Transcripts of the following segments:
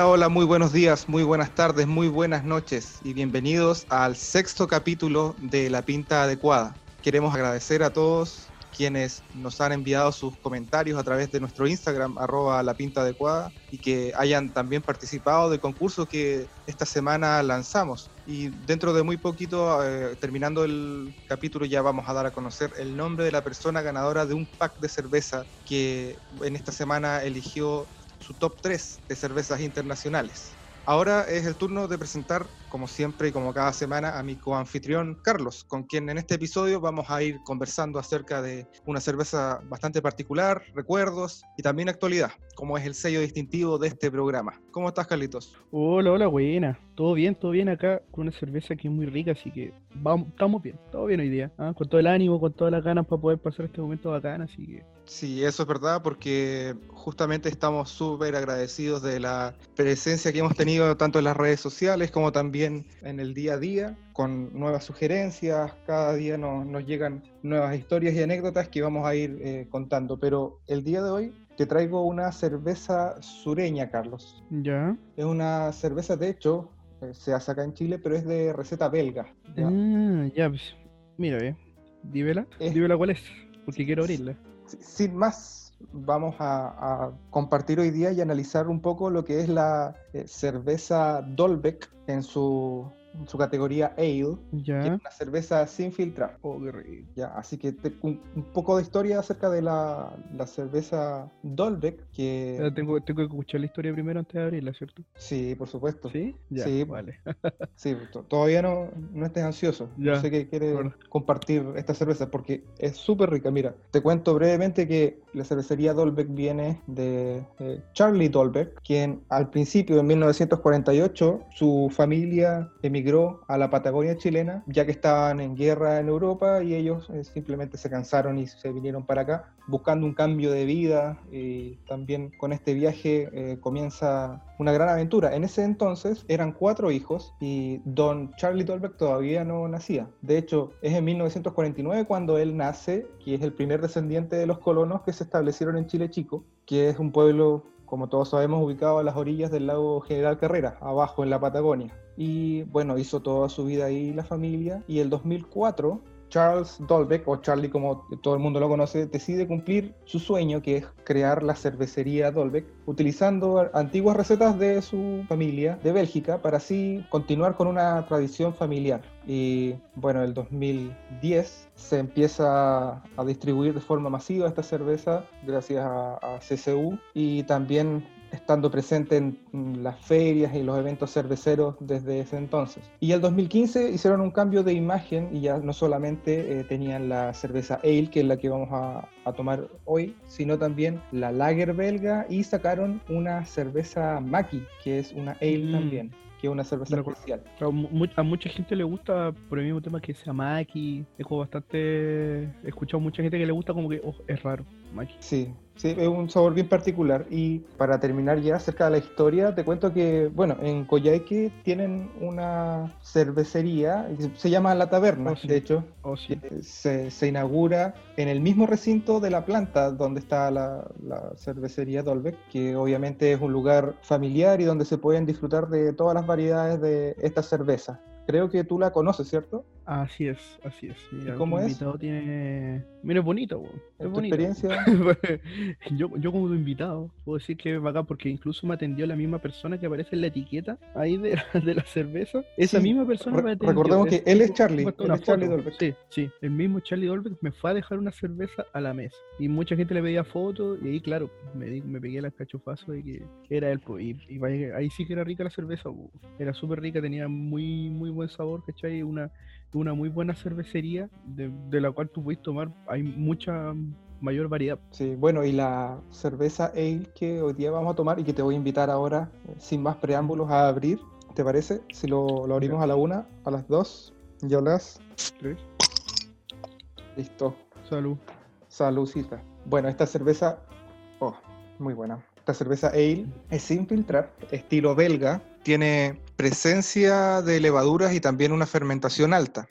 Hola, muy buenos días, muy buenas tardes, muy buenas noches y bienvenidos al sexto capítulo de La Pinta Adecuada. Queremos agradecer a todos quienes nos han enviado sus comentarios a través de nuestro Instagram, arroba la pinta adecuada, y que hayan también participado del concurso que esta semana lanzamos. Y dentro de muy poquito, eh, terminando el capítulo, ya vamos a dar a conocer el nombre de la persona ganadora de un pack de cerveza que en esta semana eligió su top 3 de cervezas internacionales. Ahora es el turno de presentar, como siempre y como cada semana, a mi coanfitrión Carlos, con quien en este episodio vamos a ir conversando acerca de una cerveza bastante particular, recuerdos y también actualidad, como es el sello distintivo de este programa. ¿Cómo estás, Carlitos? Hola, hola, buena. Todo bien, todo bien acá, con una cerveza que es muy rica, así que vamos, estamos bien, todo bien hoy día. ¿ah? Con todo el ánimo, con todas las ganas para poder pasar este momento bacán, así que Sí, eso es verdad porque justamente estamos súper agradecidos de la presencia que hemos tenido tanto en las redes sociales como también en el día a día, con nuevas sugerencias, cada día nos, llegan nuevas historias y anécdotas que vamos a ir eh, contando, pero el día de hoy te traigo una cerveza sureña, Carlos. Ya. Es una cerveza, de hecho, eh, se hace acá en Chile, pero es de receta belga. Ya, ah, ya pues, mira, eh. dímela, dímela cuál es, porque quiero abrirla sin más, vamos a, compartir hoy día y analizar un poco lo que es la eh, cerveza Dolbeck en su su categoría Ale, que es una cerveza sin filtrar. Oh, ya, así que un, poco de historia acerca de la, la cerveza Dolbeck. Que... Tengo, tengo, que escuchar la historia primero antes de abrirla, ¿cierto? Sí, por supuesto. Sí, ya, sí vale. sí, todavía no, no estés ansioso. Ya, sé que quieres compartir esta cerveza porque es súper rica. Mira, te cuento brevemente que la cervecería Dolbeck viene de Charlie Dolbeck, quien al principio, en 1948, su familia emigró a la Patagonia chilena, ya que estaban en guerra en Europa y ellos eh, simplemente se cansaron y se vinieron para acá buscando un cambio de vida y también con este viaje eh, comienza una gran aventura. En ese entonces eran cuatro hijos y don Charlie Dolbeck todavía no nacía. De hecho, es en 1949 cuando él nace, que es el primer descendiente de los colonos que se establecieron en Chile Chico, que es un pueblo como todos sabemos, ubicado a las orillas del lago General Carrera, abajo en la Patagonia. Y bueno, hizo toda su vida ahí la familia. Y el 2004 Charles Dolbeck, o Charlie como todo el mundo lo conoce, decide cumplir su sueño, que es crear la cervecería Dolbeck, utilizando antiguas recetas de su familia de Bélgica para así continuar con una tradición familiar. Y bueno, en el 2010 se empieza a distribuir de forma masiva esta cerveza gracias a, a CCU y también estando presente en las ferias y los eventos cerveceros desde ese entonces. Y el 2015 hicieron un cambio de imagen y ya no solamente eh, tenían la cerveza Ale, que es la que vamos a, tomar hoy, sino también la Lager belga y sacaron una cerveza Maki, que es una Ale mm. también que es una cerveza especial. A mucha gente le gusta por el mismo tema que sea Maki. He bastante. He escuchado mucha gente que le gusta como que oh, es raro. Maki. Sí, Sí, es un sabor bien particular. Y para terminar ya acerca de la historia, te cuento que, bueno, en Coyhaique tienen una cervecería, se llama La Taberna, oh, de hecho. Oh, se, se, inaugura en el mismo recinto de la planta donde está la, la, cervecería Dolbeck, que obviamente es un lugar familiar y donde se pueden disfrutar de todas las variedades de esta cerveza. Creo que tú la conoces, ¿cierto? Así es, así es. Mira, ¿Cómo es? invitado tiene. Mira, es bonito, Es bonito. experiencia? yo, yo, como invitado, puedo decir que es bacán porque incluso me atendió la misma persona que aparece en la etiqueta ahí de, de la cerveza. Esa misma persona me atendió. Recordemos que él es Charlie. Él es Charlie Dolbeck. Sí, sí. El mismo Charlie Dolbeck me fue a dejar una cerveza a la mesa. Y mucha gente le pedía fotos y ahí, claro, me, me pegué las cachofazos de que, era él. Y, y, ahí sí que era rica la cerveza. Era súper rica, tenía muy, muy buen sabor, ¿cachai? Una, una muy buena cervecería de, la cual tú puedes tomar, hay mucha mayor variedad. Sí, bueno, y la cerveza ale que hoy día vamos a tomar y que te voy a invitar ahora, eh, sin más preámbulos, a abrir, ¿te parece? Si lo, lo abrimos a la una, a las dos, y a las tres. Listo. Salud. Saludcita. Bueno, esta cerveza, oh, muy buena. Esta cerveza ale es sin filtrar, estilo belga, tiene presencia de levaduras y también una fermentación alta.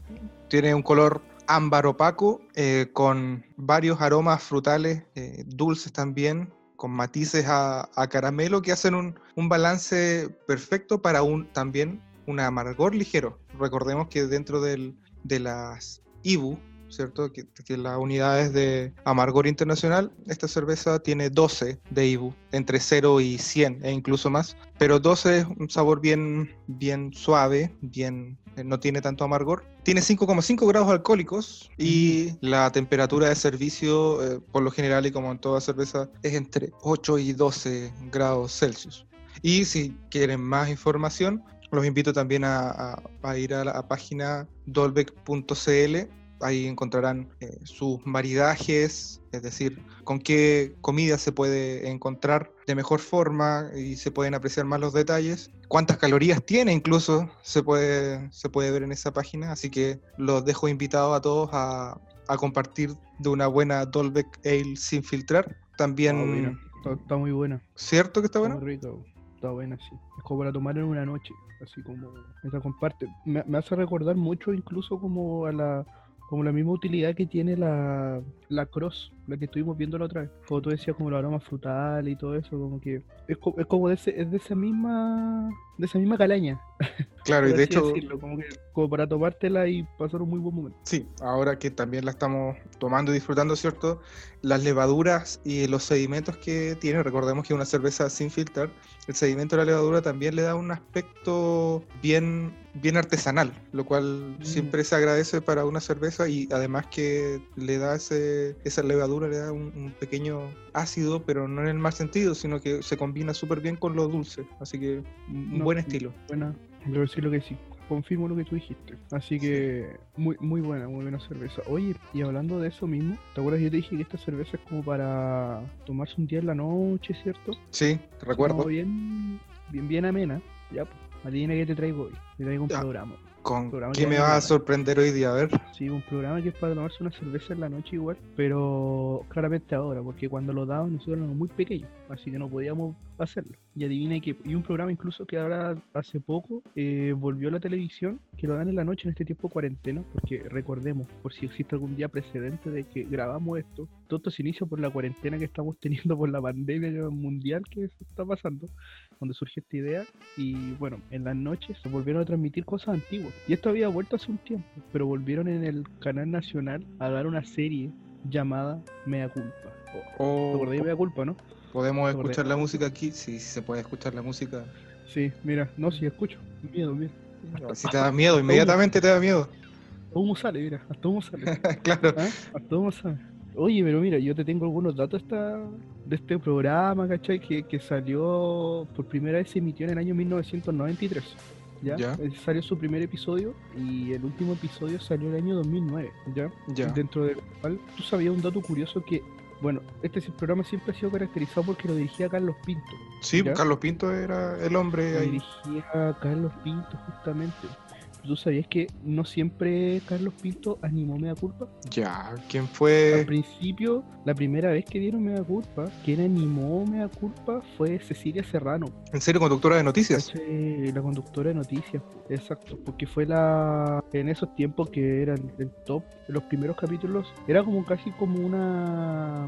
Tiene un color ámbar opaco eh, con varios aromas frutales, eh, dulces también, con matices a, caramelo que hacen un, un, balance perfecto para un también un amargor ligero. Recordemos que dentro del, de las IBU, ¿cierto? Que, que, las unidades de amargor internacional, esta cerveza tiene 12 de IBU, entre 0 y 100 e incluso más. Pero 12 es un sabor bien, bien suave, bien eh, no tiene tanto amargor. Tiene 5,5 grados alcohólicos y la temperatura de servicio, eh, por lo general y como en toda cerveza, es entre 8 y 12 grados Celsius. Y si quieren más información, los invito también a, ir a la página dolbeck.cl Ahí encontrarán eh, sus maridajes, es decir, con qué comida se puede encontrar de mejor forma y se pueden apreciar más los detalles. Cuántas calorías tiene incluso se puede, se puede ver en esa página. Así que los dejo invitados a todos a, compartir de una buena Dolbeck Ale sin filtrar. También... Oh, está, muy buena. ¿Cierto que está buena? Está buena, sí. Es como para tomar en una noche, así como esa comparte. me hace recordar mucho incluso como a la como la misma utilidad que tiene la, la cross, la que estuvimos viendo la otra vez. Como tú decías, como el aroma frutal y todo eso, como que es, es como de, ese, es de esa misma de esa misma calaña. Claro, y de hecho. como, que, como, para tomártela y pasar un muy buen momento. Sí, ahora que también la estamos tomando y disfrutando, ¿cierto? Las levaduras y los sedimentos que tiene, recordemos que es una cerveza sin filtrar, el sedimento de la levadura también le da un aspecto bien, bien artesanal, lo cual mm. siempre se agradece para una cerveza y además que le da ese, esa levadura, le da un, un pequeño ácido, pero no en el mal sentido, sino que se combina súper bien con lo dulce. Así que un buen estilo. Buena, debo decir lo que sí. Confirmo lo que tú dijiste. Así que muy muy buena, muy buena cerveza. Oye, y hablando de eso mismo, ¿te acuerdas? Yo te dije que esta cerveza es como para tomarse un día en la noche, ¿cierto? Sí, te recuerdo. bien, bien, bien amena. Ya, pues, adivina que te traigo hoy. Te traigo un programa. ¿Con qué me vas a sorprender hoy día? A ver. Sí, un programa que es para tomarse una cerveza en la noche igual, pero claramente ahora, porque cuando lo daban nosotros éramos muy pequeños, así que no podíamos hacerlo. Y adivina que, y un programa incluso que ahora hace poco eh, volvió a la televisión, que lo dan en la noche en este tiempo de cuarentena, porque recordemos, por si existe algún día precedente de que grabamos esto, todo esto se inicia por la cuarentena que estamos teniendo por la pandemia mundial que está pasando, donde surge esta idea, y bueno, en las noches se volvieron a transmitir cosas antiguas. Y esto había vuelto hace un tiempo, pero volvieron en el canal nacional a dar una serie llamada Mea Culpa. Oh, ¿Te Mea Culpa, no? ¿Podemos escuchar la música aquí? Sí, se puede escuchar la música. Sí, mira, no, sí, escucho. Miedo, miedo. si te da miedo, inmediatamente te da miedo. ¿Cómo sale? Mira, hasta humo sale. claro. ¿Ah? Hasta humo sale. Oye, pero mira, yo te tengo algunos datos esta, de este programa, ¿cachai? Que, que salió por primera vez, se emitió en el año 1993. ¿ya? Eh, salió su primer episodio y el último episodio salió en el año 2009, ¿ya? ¿ya? Dentro del cual tú sabías un dato curioso que, bueno, este programa siempre ha sido caracterizado porque lo dirigía Carlos Pinto. Sí, Carlos Pinto era el hombre lo dirigía Carlos Pinto, justamente. ¿Tú sabías que no siempre Carlos Pinto animó Mea Culpa? Ya, ¿quién fue? Al principio, la primera vez que dieron Mea Culpa, quien animó Mea Culpa fue Cecilia Serrano. ¿En serio, conductora de noticias? La conductora de noticias, exacto, porque fue la en esos tiempos que era el, top, de los primeros capítulos, era como casi como una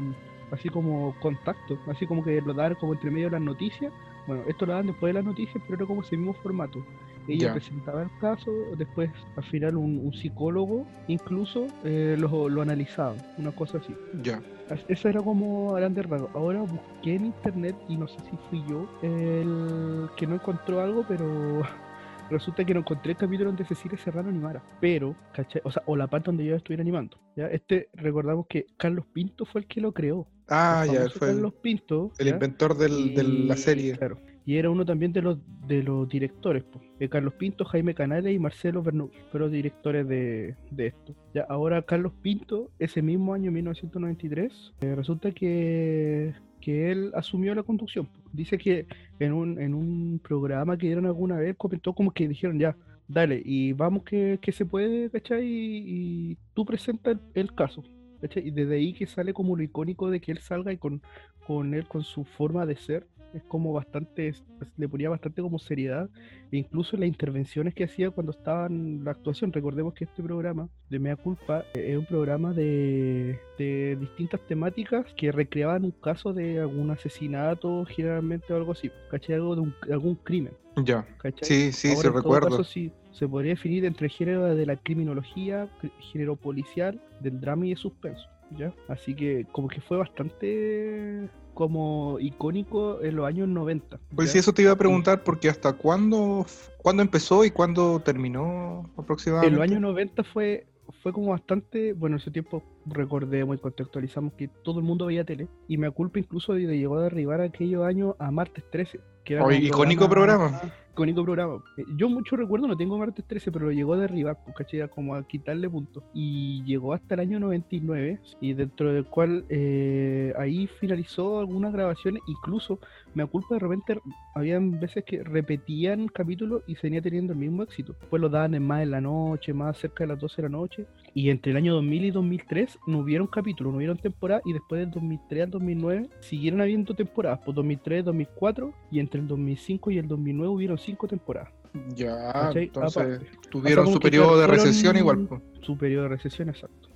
así como contacto, así como que lo daban como entre medio de las noticias. Bueno, esto lo daban después de las noticias, pero era como ese mismo formato. Ella presentaba el caso, después al final un, psicólogo incluso eh, lo, lo, analizaba, una cosa así. Ya. Eso era como grande raro. Ahora busqué en internet y no sé si fui yo el que no encontró algo, pero resulta que no encontré el capítulo donde Cecilia Serrano animara. Pero, ¿cachai? O sea, o la parte donde yo estuviera animando. ¿ya? Este, recordamos que Carlos Pinto fue el que lo creó. Ah, ya, fue Carlos Pinto. El inventor del, de la serie. Claro y era uno también de los de los directores, pues. Carlos Pinto, Jaime Canales y Marcelo Bernoulli, fueron directores de, esto. Ya ahora Carlos Pinto, ese mismo año 1993, eh, resulta que, que él asumió la conducción. Dice que en un, en un programa que dieron alguna vez comentó como que dijeron ya, dale, y vamos que, se puede, ¿cachai? Y, tú presentas el, caso. ¿cachai? Y desde ahí que sale como lo icónico de que él salga y con, con él, con su forma de ser, es como bastante, le ponía bastante como seriedad, e incluso las intervenciones que hacía cuando estaba en la actuación. Recordemos que este programa de Mea Culpa eh, es un programa de, de distintas temáticas que recreaban un caso de algún asesinato, generalmente o algo así, ¿cachai? Algo de, algún crimen. Ya. Sí, sí, se recuerdo. sí, se podría definir entre género de la criminología, género policial, del drama y de suspenso. ¿ya? Así que como que fue bastante como icónico en los años 90. Pues sí, eso te iba a preguntar, porque hasta cuándo, cuándo empezó y cuándo terminó aproximadamente. En los años 90 fue, fue como bastante, bueno, en ese tiempo recordemos y contextualizamos que todo el mundo veía tele, y me culpa incluso de llegó a derribar aquellos años a martes 13. Que era icónico programa icónico programa. Eh, yo mucho recuerdo, no tengo martes 13, pero lo llegó a derribar, pues, ¿cachai? Como a quitarle puntos. Y llegó hasta el año 99, y dentro del cual eh, ahí finalizó algunas grabaciones, incluso me culpa de repente, habían veces que repetían capítulos y seguía teniendo el mismo éxito. Después lo daban en más en la noche, más cerca de las 12 de la noche. Y entre el año 2000 y 2003 no hubieron capítulos, no hubieron temporada, y después del 2003 al 2009 siguieron habiendo temporadas, por pues 2003, 2004, y entre el 2005 y el 2009 hubieron cinco temporadas. Ya, entonces tuvieron su periodo de recesión igual. Su periodo de recesión, exacto.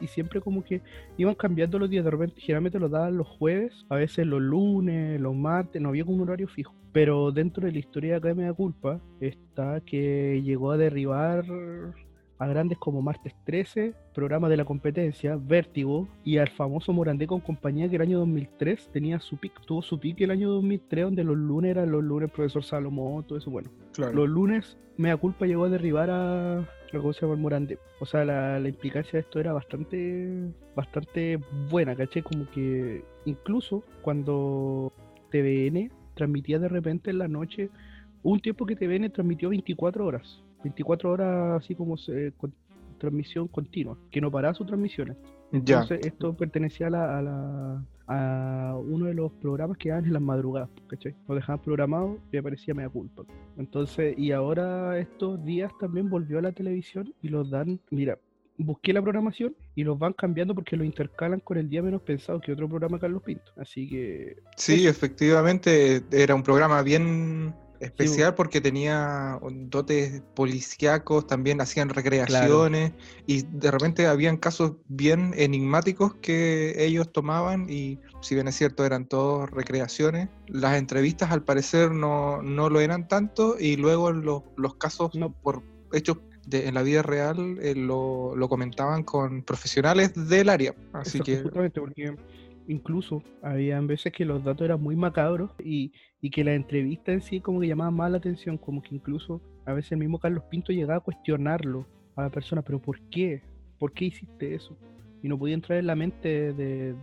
Y siempre como que iban cambiando los días, de repente generalmente lo daban los jueves, a veces los lunes, los martes, no había como un horario fijo. Pero dentro de la historia de me da culpa está que llegó a derribar a grandes como Martes 13, programa de la competencia, Vértigo, y al famoso Morandé con compañía que el año 2003 tenía su pick, tuvo su pick el año 2003, donde los lunes eran los lunes profesor Salomón, todo eso, bueno. Los lunes, Mea Culpa llegó a derribar a se llama Morandé. O sea, la, la, implicancia de esto era bastante, bastante buena, ¿caché? Como que incluso cuando TVN transmitía de repente en la noche, un tiempo que TVN transmitió 24 horas 24 horas así como se, con, transmisión continua, que no paraba sus transmisiones. Entonces esto pertenecía a, la, a, uno de los programas que daban en las madrugadas, ¿cachai? Lo dejaban programado y aparecía media culpa. Entonces, y ahora estos días también volvió a la televisión y los dan, mira, busqué la programación y los van cambiando porque lo intercalan con el día menos pensado que otro programa Carlos Pinto. Así que... Sí, efectivamente, era un programa bien especial porque tenía dotes policíacos, también hacían recreaciones y de repente habían casos bien enigmáticos que ellos tomaban y si bien es cierto eran todos recreaciones, las entrevistas al parecer no, no lo eran tanto y luego los, los casos no. por hechos de, en la vida real eh, lo, lo, comentaban con profesionales del área. Así que... porque incluso habían veces que los datos eran muy macabros y, que la entrevista en sí como que llamaba más la atención, como que incluso a veces el mismo Carlos Pinto llegaba a cuestionarlo a la persona, pero ¿por qué? ¿Por qué hiciste eso? Y no podía entrar en la mente de,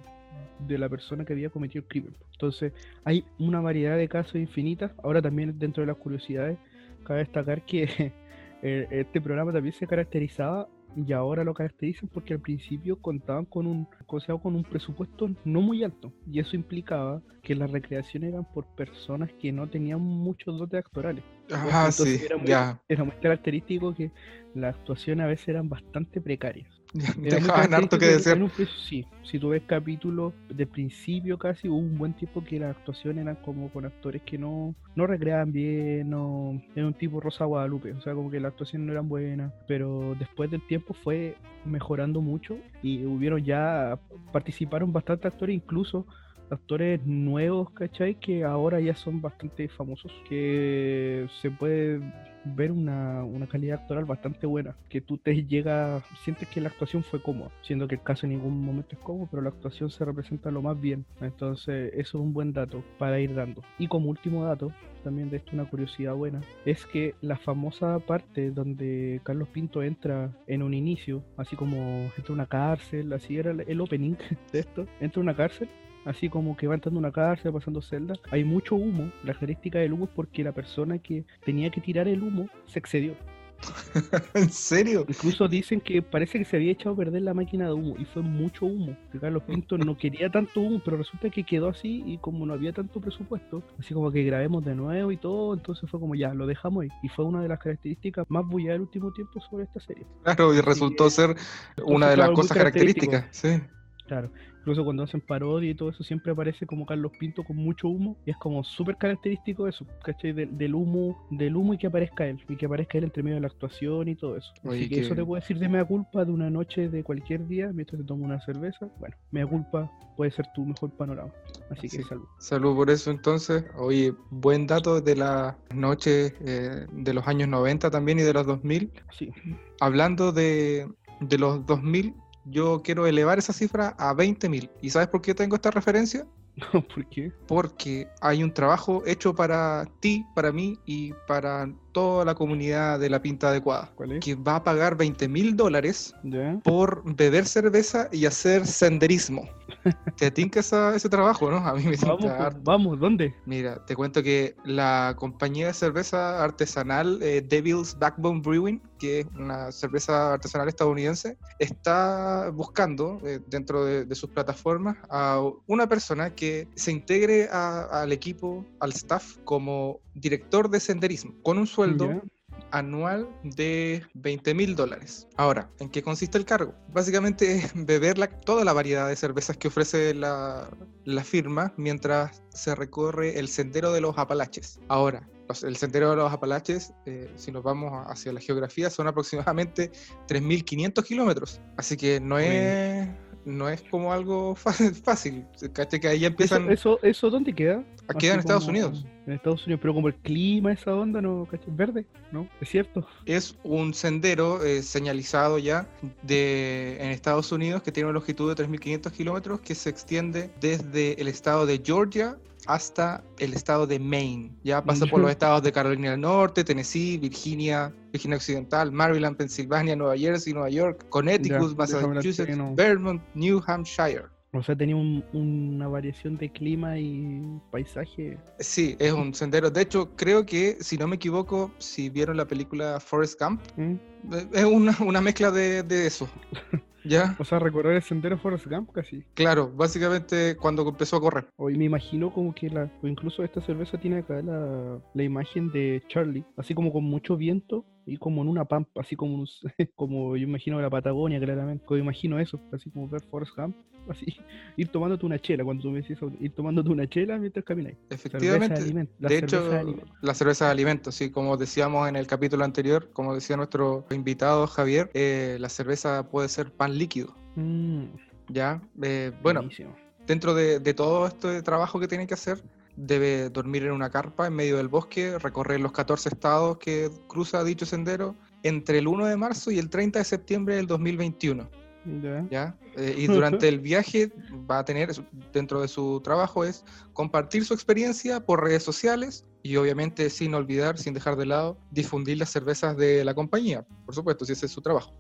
la persona que había cometido el crimen. Entonces hay una variedad de casos infinitas. Ahora también dentro de las curiosidades, cabe destacar que eh, este programa también se caracterizaba y ahora lo caracterizan porque al principio contaban con un, con un presupuesto no muy alto y eso implicaba que las recreaciones eran por personas que no tenían muchos dotes actorales. Ah, sí, era muy, era muy característico que las actuaciones a veces eran bastante precarias. Dejaban harto que decir. sí, si tú ves capítulos de principio casi, hubo un buen tiempo que las actuaciones eran como con actores que no, no recreaban bien, no, era un tipo Rosa Guadalupe, o sea, como que las actuaciones no eran buenas, pero después del tiempo fue mejorando mucho y hubieron ya, participaron bastantes actores, incluso actores nuevos, ¿cachai? Que ahora ya son bastante famosos, que se puede ver una, calidad actoral bastante buena, que tú te llegas, sientes que la actuación fue cómoda, siendo que el caso en ningún momento es cómodo, pero la actuación se representa lo más bien. Entonces, eso es un buen dato para ir dando. Y como último dato, también de esto una curiosidad buena, es que la famosa parte donde Carlos Pinto entra en un inicio, así como entra a una cárcel, así era el opening de esto, entra a una cárcel así como que va entrando una cárcel, pasando celdas, hay mucho humo. La característica del humo es porque la persona que tenía que tirar el humo se excedió. ¿En serio? Incluso dicen que parece que se había echado a perder la máquina de humo y fue mucho humo. Que Carlos Pinto no quería tanto humo, pero resulta que quedó así y como no había tanto presupuesto, así como que grabemos de nuevo y todo, entonces fue como ya, lo dejamos ahí. Y fue una de las características más bulladas del último tiempo sobre esta serie. Claro, y resultó ser una de las cosas características, sí. Claro. Incluso cuando hacen parodia y todo eso, siempre aparece como Carlos Pinto con mucho humo. Y es como súper característico eso, ¿cachai? del humo, del humo y que aparezca él. Y que aparezca él entre medio de la actuación y todo eso. Así que, eso te puedo decir de mea culpa de una noche de cualquier día, mientras te tomo una cerveza. Bueno, mea culpa puede ser tu mejor panorama. Así que salud. Salud por eso entonces. Oye, buen dato de la noche eh, de los años 90 también y de los 2000. Sí. Hablando de, de los 2000, yo quiero elevar esa cifra a 20.000. ¿Y sabes por qué tengo esta referencia? ¿Por qué? Porque hay un trabajo hecho para ti, para mí y para toda la comunidad de la pinta adecuada. Que va a pagar 20 mil dólares por beber cerveza y hacer senderismo. ¿Te tinca ese trabajo, no? A mí me vamos, vamos, ¿dónde? Mira, te cuento que la compañía de cerveza artesanal eh, Devil's Backbone Brewing, que es una cerveza artesanal estadounidense, está buscando eh, dentro de, sus plataformas a una persona que se integre al equipo, al staff, como director de senderismo, con un sueldo anual de 20 mil dólares. Ahora, ¿en qué consiste el cargo? Básicamente es beber toda la variedad de cervezas que ofrece la, firma mientras se recorre el sendero de los Apalaches. Ahora, el sendero de los Apalaches, eh, si nos vamos hacia la geografía, son aproximadamente 3.500 kilómetros. Así que no es no es como algo fácil. ¿Caché? Que ahí empiezan. ¿Eso, eso, dónde queda? Queda en Estados Unidos. En Estados Unidos, pero como el clima, esa onda, ¿no? ¿Caché? Verde, ¿no? Es cierto. Es un sendero eh, señalizado ya de en Estados Unidos que tiene una longitud de 3.500 kilómetros que se extiende desde el estado de Georgia hasta el estado de Maine. Ya pasa por los estados de Carolina del Norte, Tennessee, Virginia, Virginia Occidental, Maryland, Pensilvania, Nueva Jersey, Nueva York, Connecticut, Massachusetts, Vermont, New Hampshire. O sea, tenía una variación de clima y paisaje. Sí, es un sendero. De hecho, creo que, si no me equivoco, si vieron la película Forest Camp, ¿Mm? es una, mezcla de, de eso. ¿Ya? O sea, recorrer el sendero Forest Gump casi. Claro, básicamente cuando empezó a correr. Hoy me imagino como que la, o incluso esta cerveza tiene acá la, la imagen de Charlie, así como con mucho viento y como en una pampa, así como, como yo imagino la Patagonia, claramente. Yo imagino eso, así como ver Forest Gump, así, ir tomándote una chela, cuando tú me decís ir tomándote una chela mientras camináis. Efectivamente. De, hecho, la cerveza de alimento, sí, como decíamos en el capítulo anterior, como decía nuestro invitado Javier, eh, la cerveza puede ser pan líquido. Mm. Ya, eh, bueno, dentro de, de todo este trabajo que tiene que hacer, debe dormir en una carpa en medio del bosque, recorrer los 14 estados que cruza dicho sendero entre el 1 de marzo y el 30 de septiembre del 2021. ¿Ya? Eh, y durante el viaje va a tener, dentro de su trabajo, es compartir su experiencia por redes sociales y obviamente sin olvidar, sin dejar de lado, difundir las cervezas de la compañía, por supuesto, si ese es su trabajo.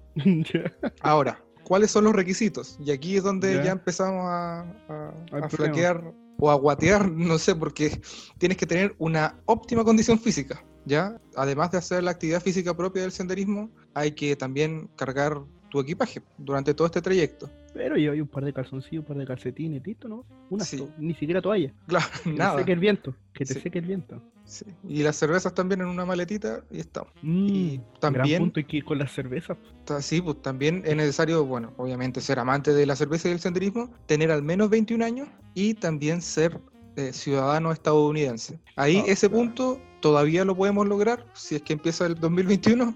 Ahora, ¿cuáles son los requisitos? Y aquí es donde ya empezamos a, a flaquear o a guatear, no sé, porque tienes que tener una óptima condición física, ¿ya? Además de hacer la actividad física propia del senderismo, hay que también cargar tu equipaje durante todo este trayecto. Pero yo hay un par de calzoncillos, un par de calcetines, listo, ¿no? Una, ni siquiera toalla. Claro, que nada. Te seque el viento, que te seque el viento. Sí. Y las cervezas también en una maletita y estamos. Mm, y también. punto y que con las cervezas. Sí, pues también es necesario, bueno, obviamente ser amante de la cerveza y del senderismo, tener al menos 21 años y también ser eh, ciudadano estadounidense. Ahí ah, ese punto todavía lo podemos lograr si es que empieza el 2021.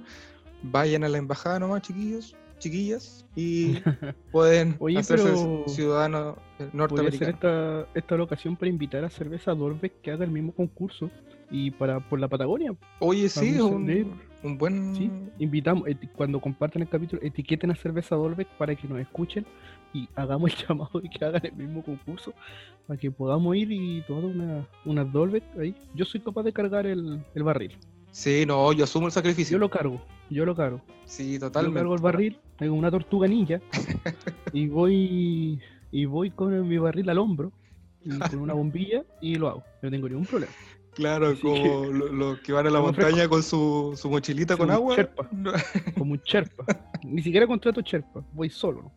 Vayan a la embajada nomás, chiquillos chiquillas y pueden hacerse ciudadanos norteamericanos. esta, esta locación para invitar a Cerveza Dorbeck que haga el mismo concurso y para por la Patagonia. Oye, sí, un, un, buen... Sí, invitamos, cuando compartan el capítulo, etiqueten a Cerveza Dorbeck para que nos escuchen y hagamos el llamado y que hagan el mismo concurso para que podamos ir y tomar una, una Dolbeck ahí. Yo soy capaz de cargar el, el barril. Sí, no, yo asumo el sacrificio. Yo lo cargo, yo lo cargo. Sí, totalmente. Yo cargo el barril, tengo una tortuga ninja y voy y voy con mi barril al hombro y con una bombilla y lo hago. No tengo ningún problema. Claro, como los que van a la montaña con su, su mochilita con agua. Cherpa, como un cherpa. Ni siquiera contrato cherpa, voy solo. ¿no?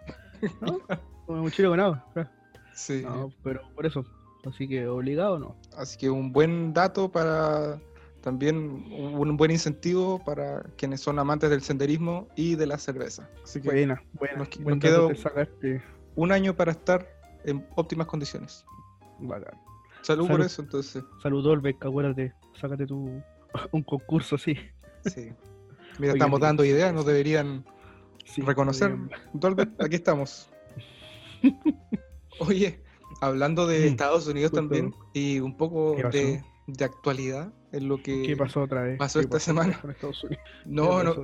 Con una mochila con agua. Sí. No, pero por eso. Así que obligado no. Así que un buen dato para también un buen incentivo para quienes son amantes del senderismo y de la cerveza. Así que buena, buena. Nos, quedó un año para estar en óptimas condiciones. Bacán. Salud, por eso, entonces. Salud, acuérdate, sácate tu, un concurso así. Sí. Mira, estamos dando ideas, nos deberían reconocer. Dolbeck, aquí estamos. Oye, hablando de Estados Unidos también y un poco de, actualidad en lo que ¿Qué pasó otra vez? Pasó esta semana. No, no,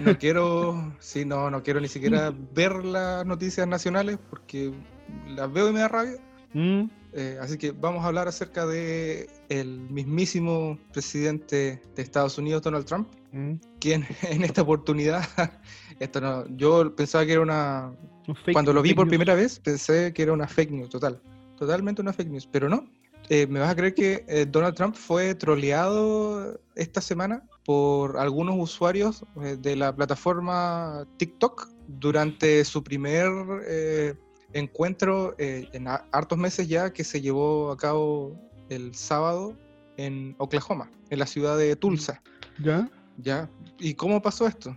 no quiero, sí, no, no quiero ni siquiera ver las noticias nacionales porque las veo y me da rabia. Mm. Eh, así que vamos a hablar acerca de el mismísimo presidente de Estados Unidos, Donald Trump, mm. quien en esta oportunidad, esto no, yo pensaba que era una, cuando lo vi por primera vez pensé que era una fake news total, totalmente una fake news, pero no. Eh, me vas a creer que eh, Donald Trump fue troleado esta semana por algunos usuarios de la plataforma TikTok durante su primer encuentro eh, en hartos meses ya que se llevó a cabo el sábado en Oklahoma, en la ciudad de Tulsa. ¿Ya? ¿Ya? ¿Y cómo pasó esto?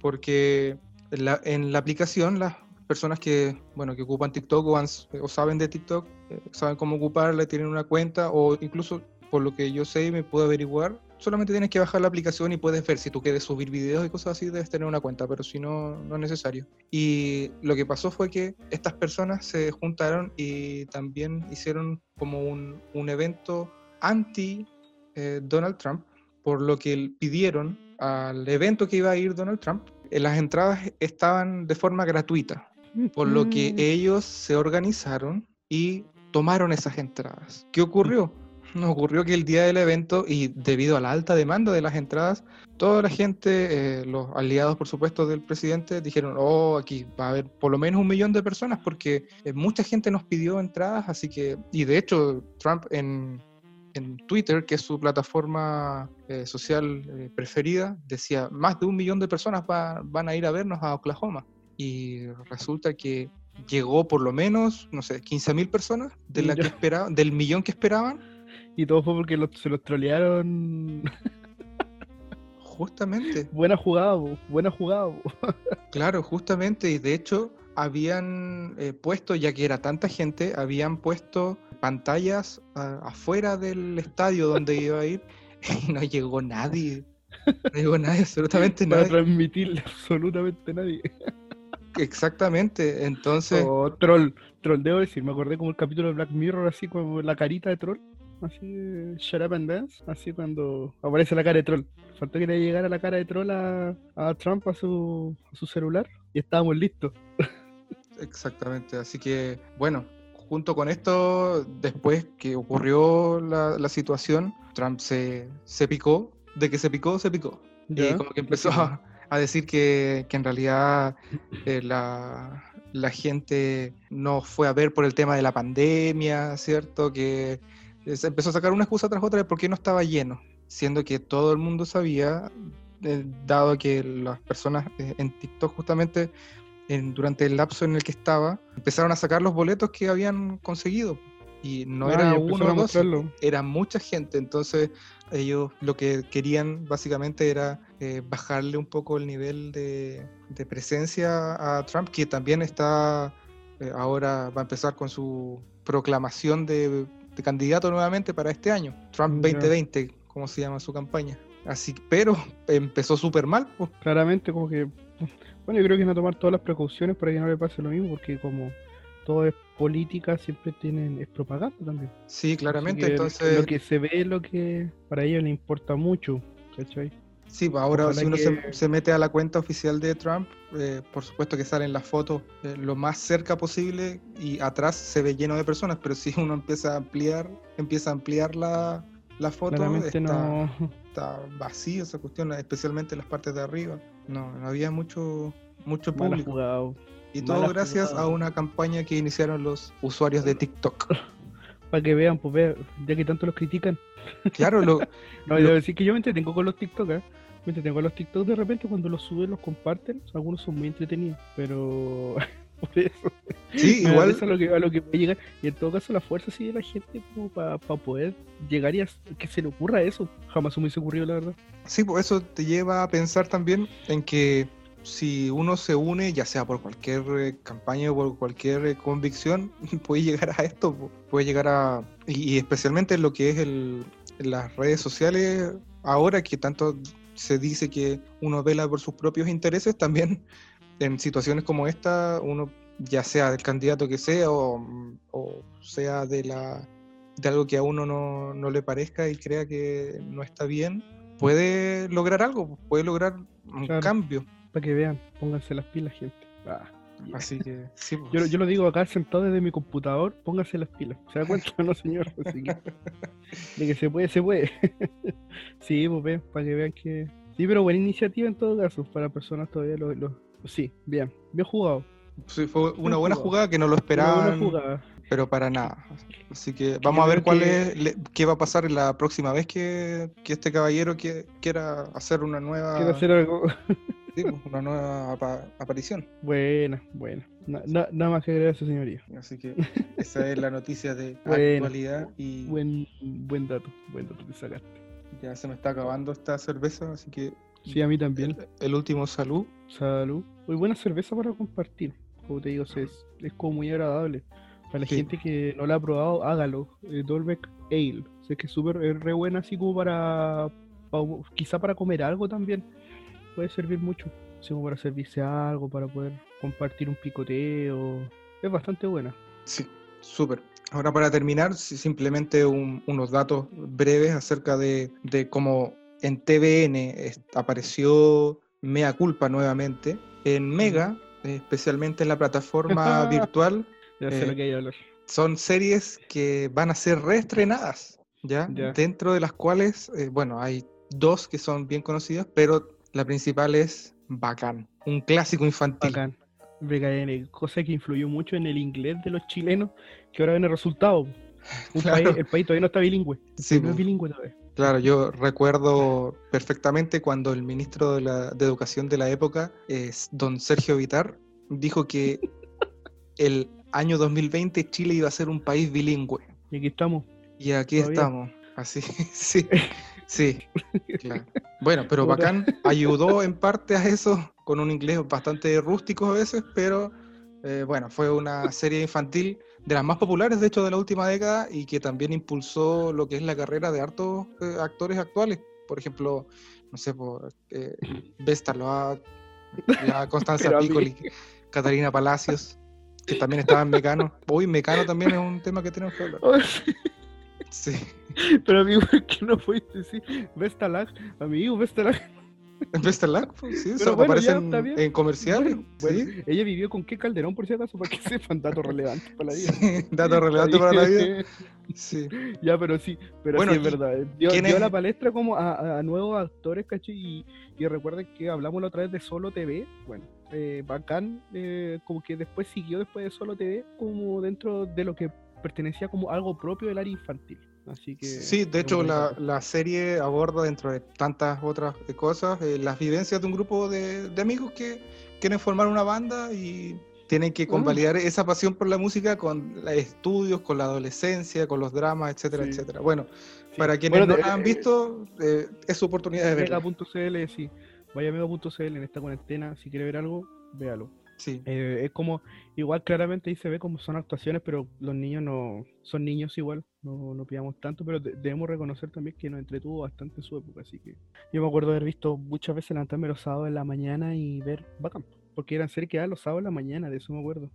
Porque en la, aplicación las personas que, bueno, que ocupan TikTok o, saben de TikTok, eh, saben cómo ocuparla, tienen una cuenta o incluso por lo que yo sé me puedo averiguar, solamente tienes que bajar la aplicación y puedes ver si tú quieres subir videos y cosas así, debes tener una cuenta, pero si no, no es necesario. Y lo que pasó fue que estas personas se juntaron y también hicieron como un, un evento anti eh, Donald Trump, por lo que pidieron al evento que iba a ir Donald Trump, eh, las entradas estaban de forma gratuita, por lo que ellos se organizaron y tomaron esas entradas. ¿Qué ocurrió? nos ocurrió que el día del evento, y debido a la alta demanda de las entradas, toda la gente, eh, los aliados por supuesto del presidente, dijeron, oh, aquí va a haber por lo menos un millón de personas porque eh, mucha gente nos pidió entradas, así que, y de hecho Trump en, en Twitter, que es su plataforma eh, social preferida, decía, más de un millón de personas van a ir a vernos a Oklahoma. Y resulta que llegó por lo menos, no sé, 15 mil personas de la que esperaban, del millón que esperaban y todo fue porque se los trolearon. Justamente. buena jugada, buena jugada. claro, justamente. Y de hecho, habían eh, puesto, ya que era tanta gente, habían puesto pantallas afuera del estadio donde iba a ir y no llegó nadie. No llegó nadie, absolutamente nadie. Para transmitirle absolutamente nadie. Exactamente, entonces. Oh, troll, troll, debo decir, me acordé como el capítulo de Black Mirror, así como la carita de troll así Shut Up and Dance, así cuando aparece la cara de troll. Faltó que le llegara la cara de troll a, Trump a su, su celular y estábamos listos. Exactamente, así que bueno, junto con esto, después que ocurrió la, situación, Trump se, se, picó, de que se picó, se picó. Y como que empezó a, decir que, en realidad eh, la, la gente no fue a ver por el tema de la pandemia, ¿cierto? Que se empezó a sacar una excusa tras otra de por qué no estaba lleno, siendo que todo el mundo sabía, eh, dado que las personas eh, en TikTok justamente durante el lapso en el que estaba, empezaron a sacar los boletos que habían conseguido. Y no ah, era uno o dos, era mucha gente. Entonces ellos lo que querían básicamente era eh, bajarle un poco el nivel de, de, presencia a Trump, que también está ahora va a empezar con su proclamación de candidato nuevamente para este año, Trump 2020, como se llama su campaña. Así, pero empezó súper mal. Claramente, como que, bueno, yo creo que no tomar todas las precauciones para que no le pase lo mismo, porque como todo es política, siempre tienen, es propaganda también. Sí, claramente, entonces... Lo que se ve es lo que para ellos le importa mucho, ¿cachai? Sí, pues ahora si uno se, mete a la cuenta oficial de Trump, eh, por supuesto que salen las fotos eh, lo más cerca posible y atrás se ve lleno de personas, pero si uno empieza a ampliar, empieza a ampliar la, la foto, está, no... está vacío esa cuestión, especialmente en las partes de arriba. No, no había mucho, mucho público. Y todo gracias a una campaña que iniciaron los usuarios de TikTok. Para que vean, pues ya que tanto los critican. Claro, lo, no, debo decir que yo me entretengo con los TikTok, ¿eh? Me entretengo con los TikTok de repente cuando los suben, los comparten. Algunos son muy entretenidos, pero Sí, igual. Eso lo que, a lo que puede llegar. Y en todo caso, la fuerza sigue de la gente como para poder llegar y que se le ocurra eso. Jamás se me hubiese ocurrido, la verdad. Sí, pues eso te lleva a pensar también en que si uno se une, ya sea por cualquier eh, campaña o por cualquier eh, convicción, puede llegar a esto, puede llegar a, y, especialmente en lo que es el, las redes sociales, ahora que tanto se dice que uno vela por sus propios intereses, también en situaciones como esta, uno ya sea del candidato que sea o, o sea de, la, de algo que a uno no, no le parezca y crea que no está bien, puede lograr algo, puede lograr un cambio. Para que vean, pónganse las pilas, gente. Ah, así que, sí, yo, pues. yo, lo digo acá sentado desde mi computador, pónganse las pilas. ¿Se da cuenta, no, señor? Así que, de que se puede, se puede. sí, pues para que vean que. Sí, pero buena iniciativa en todo caso, para personas todavía lo, Sí, bien, bien jugado. Sí, fue una buena jugada. que no lo esperaban. Pero para nada. Así que vamos a ver cuál es, qué va a pasar la próxima vez que, este caballero quiera hacer una nueva. Quiera hacer algo. Pues, una nueva aparición. Buena, buena. nada más que agregar a su señoría. Así que esa es la noticia de actualidad y. Buen, buen dato, buen dato que sacaste. Ya se me está acabando esta cerveza, así que. Sí, a mí también. El, último salud. Salud. Muy buena cerveza para compartir. Como te digo, es, es como muy agradable. Para la gente que no la ha probado, hágalo. Eh, Dolbeck Ale. Sé que es súper re buena así como para, quizá para comer algo también. Puede servir mucho. Así como para servirse algo, para poder compartir un picoteo. Es bastante buena. Sí, súper. Ahora para terminar, simplemente unos datos breves acerca de, de cómo en TVN apareció Mea Culpa nuevamente. En Mega, especialmente en la plataforma virtual, eh, son series que van a ser reestrenadas, ¿ya? Dentro de las cuales, eh, bueno, hay dos que son bien conocidas, pero la principal es Bacán, un clásico infantil. Bacán. cosa que influyó mucho en el inglés de los chilenos, que ahora ven el resultado. el país todavía no está bilingüe. Sí, no es bilingüe todavía. Claro, yo recuerdo perfectamente cuando el ministro de, la, de Educación de la época, es don Sergio Vitar, dijo que el año 2020 Chile iba a ser un país bilingüe. Y aquí estamos. Y aquí estamos. Así, sí. Sí, claro. Bueno, pero Bacán ayudó en parte a eso con un inglés bastante rústico a veces, pero eh, bueno, fue una serie infantil de las más populares, de hecho, de la última década y que también impulsó lo que es la carrera de hartos eh, actores actuales. Por ejemplo, no sé, por eh, Vesta la Constanza Piccoli, Catarina Palacios que también estaba en Mecano. Hoy Mecano también es un tema que tenemos que hablar. Oh, sí. Pero amigo, ¿qué no fuiste? Sí, Vestalag, amigo, Vestalag. Vestalag, pues, sí, eso aparece en, comerciales. ¿sí? Ella vivió con qué Calderón, por si acaso, para que sepan datos relevantes para la vida. datos relevantes para la vida. Sí. Ya, pero sí, pero bueno, sí es verdad. Dio, dio la palestra como a, nuevos actores, ¿cachai? Y, y recuerden que hablamos la otra vez de Solo TV. Bueno, eh, bacán, eh, como que después siguió después de Solo TV, como dentro de lo que pertenecía como algo propio del área infantil. Así que, sí, de hecho la, la, serie aborda dentro de tantas otras cosas eh, las vivencias de un grupo de, de, amigos que quieren formar una banda y tienen que convalidar esa pasión por la música con estudios, con la adolescencia, con los dramas, etcétera, etcétera. Bueno, para quienes no la han visto, es su oportunidad de verla. Mega.cl, sí vaya a mega.cl en esta cuarentena, si quiere ver algo, véalo. Sí. Eh, es como, igual claramente ahí se ve como son actuaciones, pero los niños no, son niños igual, no, no pidamos tanto, pero debemos reconocer también que nos entretuvo bastante en su época, así que yo me acuerdo haber visto muchas veces levantarme los sábados en la mañana y ver bacán, porque eran series que los sábados en la mañana, de eso me acuerdo.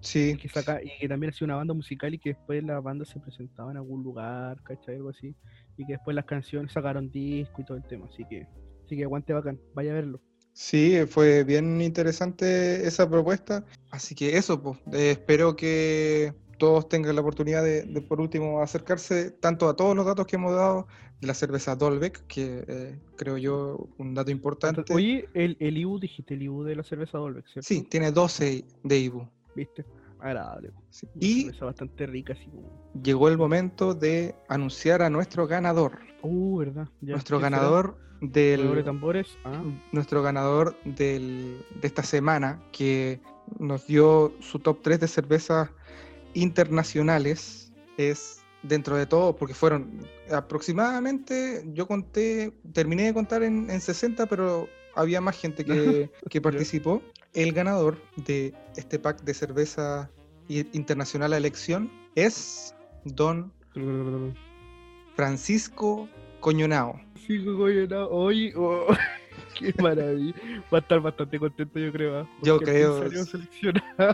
Sí. Y que, saca, y que también hacía una banda musical y que después la banda se presentaba en algún lugar, ¿cachai? Algo así. Y que después las canciones sacaron disco y todo el tema, así que Así que aguante bacán, vaya a verlo. Sí, fue bien interesante esa propuesta. Así que eso, pues, espero que todos tengan la oportunidad de, por último, acercarse tanto a todos los datos que hemos dado de la cerveza Dolbeck, que eh, creo yo un dato importante. Oye, el, el IBU, dijiste el IBU de la cerveza Dolbeck, ¿cierto? Sí, tiene 12 de IBU. ¿Viste? Agradable. Y bastante rica, así llegó el momento de anunciar a nuestro ganador. Uh, verdad. nuestro ganador del tambores. Ah. nuestro ganador del, de esta semana que nos dio su top 3 de cervezas internacionales es dentro de todo, porque fueron aproximadamente, yo conté, terminé de contar en, en 60, pero había más gente que, que participó. El ganador de este pack de cerveza internacional a elección es Don Francisco Coñonao. Francisco Coñonao, hoy. Oh. Qué maravilla. Va a estar bastante contento, yo creo. ¿ah? Yo creo.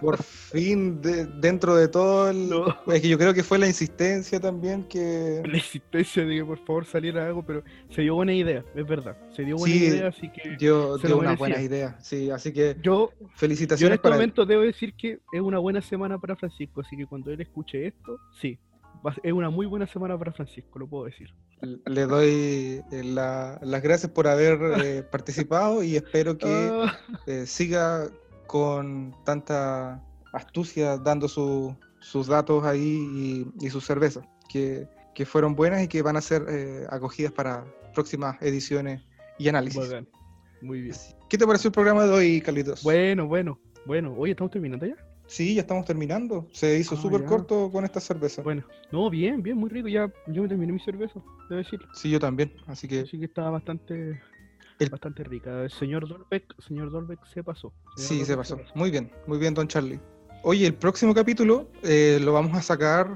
Por fin, dentro de todo el. Es que yo creo que fue la insistencia también que. La insistencia de que por favor saliera algo, pero se dio buena idea, es verdad. Se dio buena idea, así que. Dio, dio una buena idea, sí. Así que. Yo. Felicitaciones. Yo en este momento debo decir que es una buena semana para Francisco, así que cuando él escuche esto, sí, es una muy buena semana para Francisco, lo puedo decir. Le doy eh, las gracias por haber eh, participado y espero que ah. eh, siga con tanta astucia dando sus datos ahí y, sus cervezas, que, fueron buenas y que van a ser acogidas para próximas ediciones y análisis. Muy bien. ¿Qué te pareció el programa de hoy, Carlitos? Bueno, bueno, bueno. Oye, ¿estamos terminando ya? Sí, ya estamos terminando. Se hizo ah, súper corto con esta cerveza. Bueno, no, bien, bien, muy rico. Ya yo me terminé mi cerveza, debo decir. Sí, yo también. Así que. Sí que estaba bastante, bastante rica. El señor Dolbeck, señor Dolbeck se pasó. sí, se pasó. Muy bien, muy bien, don Charlie. Oye, el próximo capítulo eh, lo vamos a sacar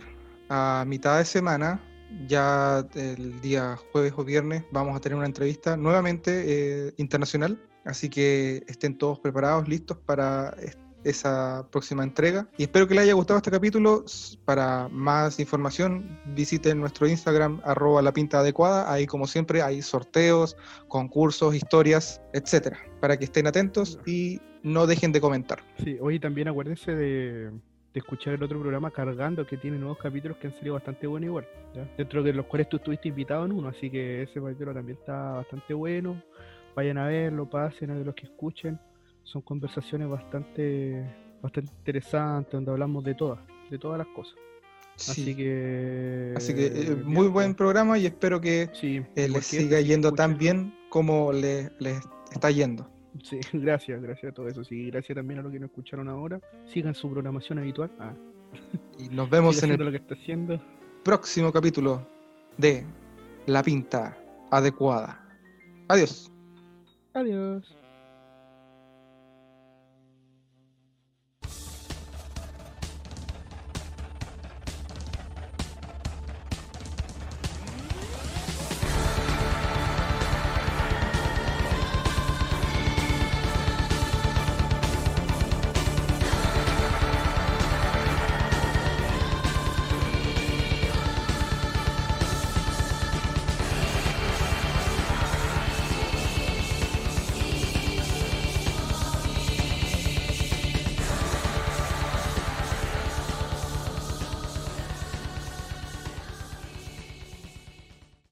a mitad de semana. Ya el día jueves o viernes vamos a tener una entrevista nuevamente eh, internacional. Así que estén todos preparados, listos para esa próxima entrega. Y espero que les haya gustado este capítulo. Para más información, visiten nuestro Instagram, arroba la pinta adecuada. Ahí, como siempre, hay sorteos, concursos, historias, etcétera, para que estén atentos y no dejen de comentar. Sí, hoy también acuérdense de, escuchar el otro programa Cargando, que tiene nuevos capítulos que han salido bastante buenos igual. Dentro de los cuales tú estuviste invitado en uno, así que ese capítulo también está bastante bueno. Vayan a verlo, pasen a los que escuchen son conversaciones bastante, bastante interesantes, donde hablamos de todas, de todas las cosas. Así que. Así que eh, muy buen programa y espero que sí, eh, les siga yendo tan bien como les le está yendo. Sí, gracias, gracias a todo eso. Sí, gracias también a los que nos escucharon ahora. Sigan su programación habitual. Ah. Y nos vemos en el lo que está haciendo. próximo capítulo de La Pinta Adecuada. Adiós. Adiós.